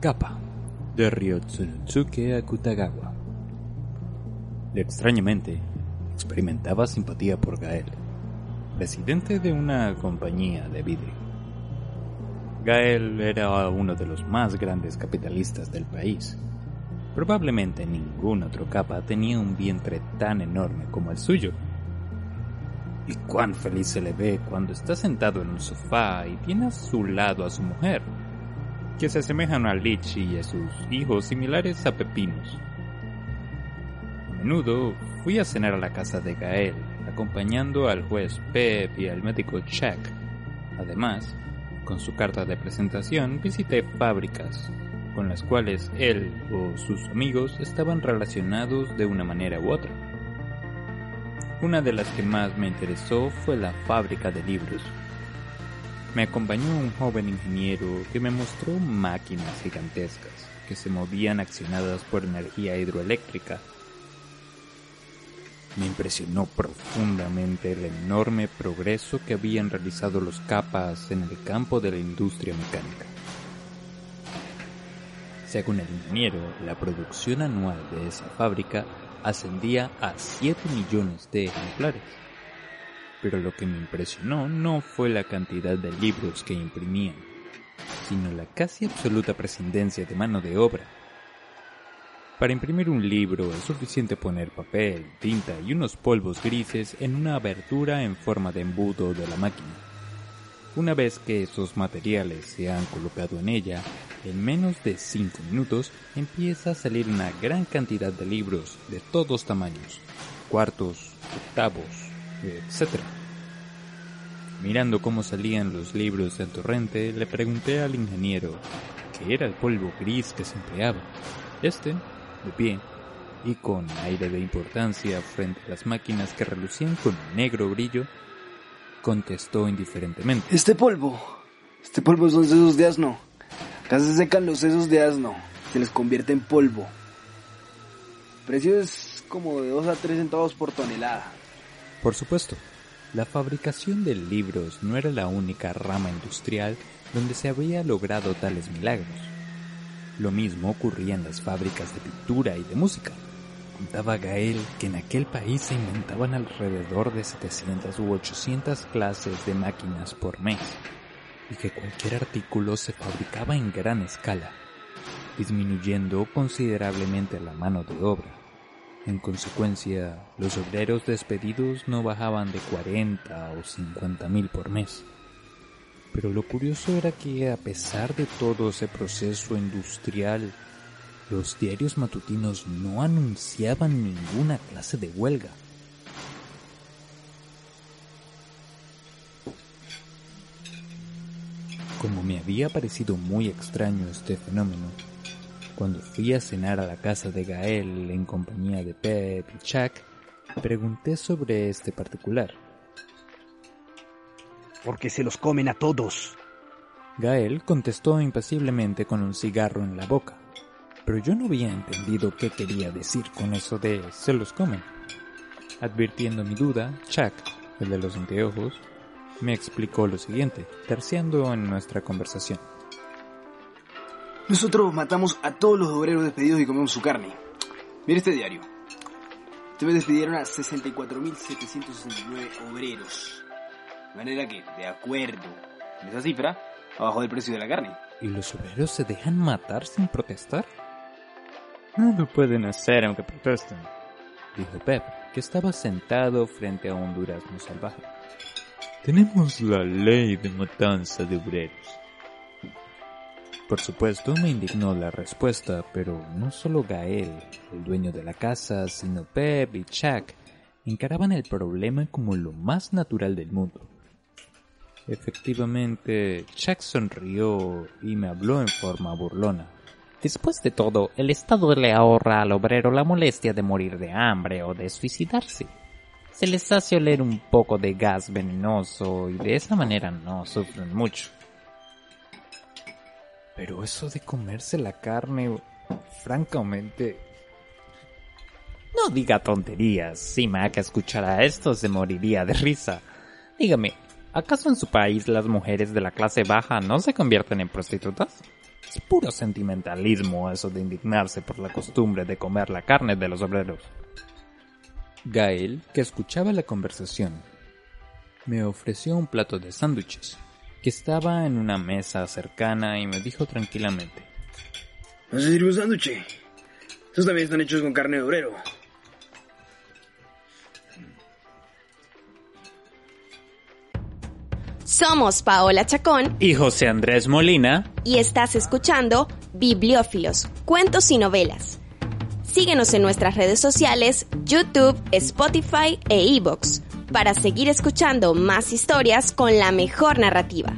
Kappa, de Ryotsunotsuke Akutagawa. Extrañamente, experimentaba simpatía por Gael, presidente de una compañía de vidrio. Gael era uno de los más grandes capitalistas del país. Probablemente ningún otro capa tenía un vientre tan enorme como el suyo. Y cuán feliz se le ve cuando está sentado en un sofá y tiene a su lado a su mujer, que se asemejan a Lichi y a sus hijos similares a pepinos. A menudo fui a cenar a la casa de Gael, acompañando al juez Pep y al médico Chuck. Además, con su carta de presentación visité fábricas con las cuales él o sus amigos estaban relacionados de una manera u otra. Una de las que más me interesó fue la fábrica de libros. Me acompañó un joven ingeniero que me mostró máquinas gigantescas que se movían accionadas por energía hidroeléctrica. Me impresionó profundamente el enorme progreso que habían realizado los capas en el campo de la industria mecánica. Según el ingeniero, la producción anual de esa fábrica ascendía a 7 millones de ejemplares. Pero lo que me impresionó no fue la cantidad de libros que imprimían, sino la casi absoluta prescindencia de mano de obra. Para imprimir un libro es suficiente poner papel, tinta y unos polvos grises en una abertura en forma de embudo de la máquina. Una vez que esos materiales se han colocado en ella, en menos de 5 minutos empieza a salir una gran cantidad de libros de todos tamaños, cuartos, octavos, etc. Mirando cómo salían los libros del torrente, le pregunté al ingeniero qué era el polvo gris que se empleaba. Este, de pie, y con aire de importancia frente a las máquinas que relucían con negro brillo, contestó indiferentemente. Este polvo, este polvo son sesos de asno. Acá se secan los sesos de asno, se les convierte en polvo. El precio es como de 2 a 3 centavos por tonelada. Por supuesto, la fabricación de libros no era la única rama industrial donde se había logrado tales milagros. Lo mismo ocurría en las fábricas de pintura y de música. Contaba Gael que en aquel país se inventaban alrededor de 700 u 800 clases de máquinas por mes y que cualquier artículo se fabricaba en gran escala, disminuyendo considerablemente la mano de obra. En consecuencia, los obreros despedidos no bajaban de 40 o 50 mil por mes. Pero lo curioso era que a pesar de todo ese proceso industrial, los diarios matutinos no anunciaban ninguna clase de huelga. Como me había parecido muy extraño este fenómeno, cuando fui a cenar a la casa de Gael en compañía de Pep y Chuck, pregunté sobre este particular. Porque se los comen a todos. Gael contestó impasiblemente con un cigarro en la boca, pero yo no había entendido qué quería decir con eso de se los comen. Advirtiendo mi duda, Chuck, el de los anteojos, me explicó lo siguiente, terciando en nuestra conversación. Nosotros matamos a todos los obreros despedidos y comemos su carne. Mira este diario. Mes despidieron a 64.769 obreros. De manera que, de acuerdo con esa cifra, abajo del precio de la carne. ¿Y los obreros se dejan matar sin protestar? No lo pueden hacer aunque protesten, dijo Pep, que estaba sentado frente a un durazno salvaje. Tenemos la ley de matanza de obreros. Por supuesto me indignó la respuesta, pero no solo Gael, el dueño de la casa, sino Pep y Chuck encaraban el problema como lo más natural del mundo. Efectivamente, Chuck sonrió y me habló en forma burlona. Después de todo, el Estado le ahorra al obrero la molestia de morir de hambre o de suicidarse. Se les hace oler un poco de gas venenoso y de esa manera no sufren mucho. Pero eso de comerse la carne, francamente... No diga tonterías. Si Maca escuchara esto se moriría de risa. Dígame, ¿acaso en su país las mujeres de la clase baja no se convierten en prostitutas? Es puro sentimentalismo eso de indignarse por la costumbre de comer la carne de los obreros. Gael, que escuchaba la conversación, me ofreció un plato de sándwiches, que estaba en una mesa cercana y me dijo tranquilamente. ¿No se sirve un sándwich? Estos también están hechos con carne de obrero. Somos Paola Chacón Y José Andrés Molina, y estás escuchando Bibliófilos, Cuentos y Novelas. Síguenos en nuestras redes sociales, YouTube, Spotify e iVoox para seguir escuchando más historias con la mejor narrativa.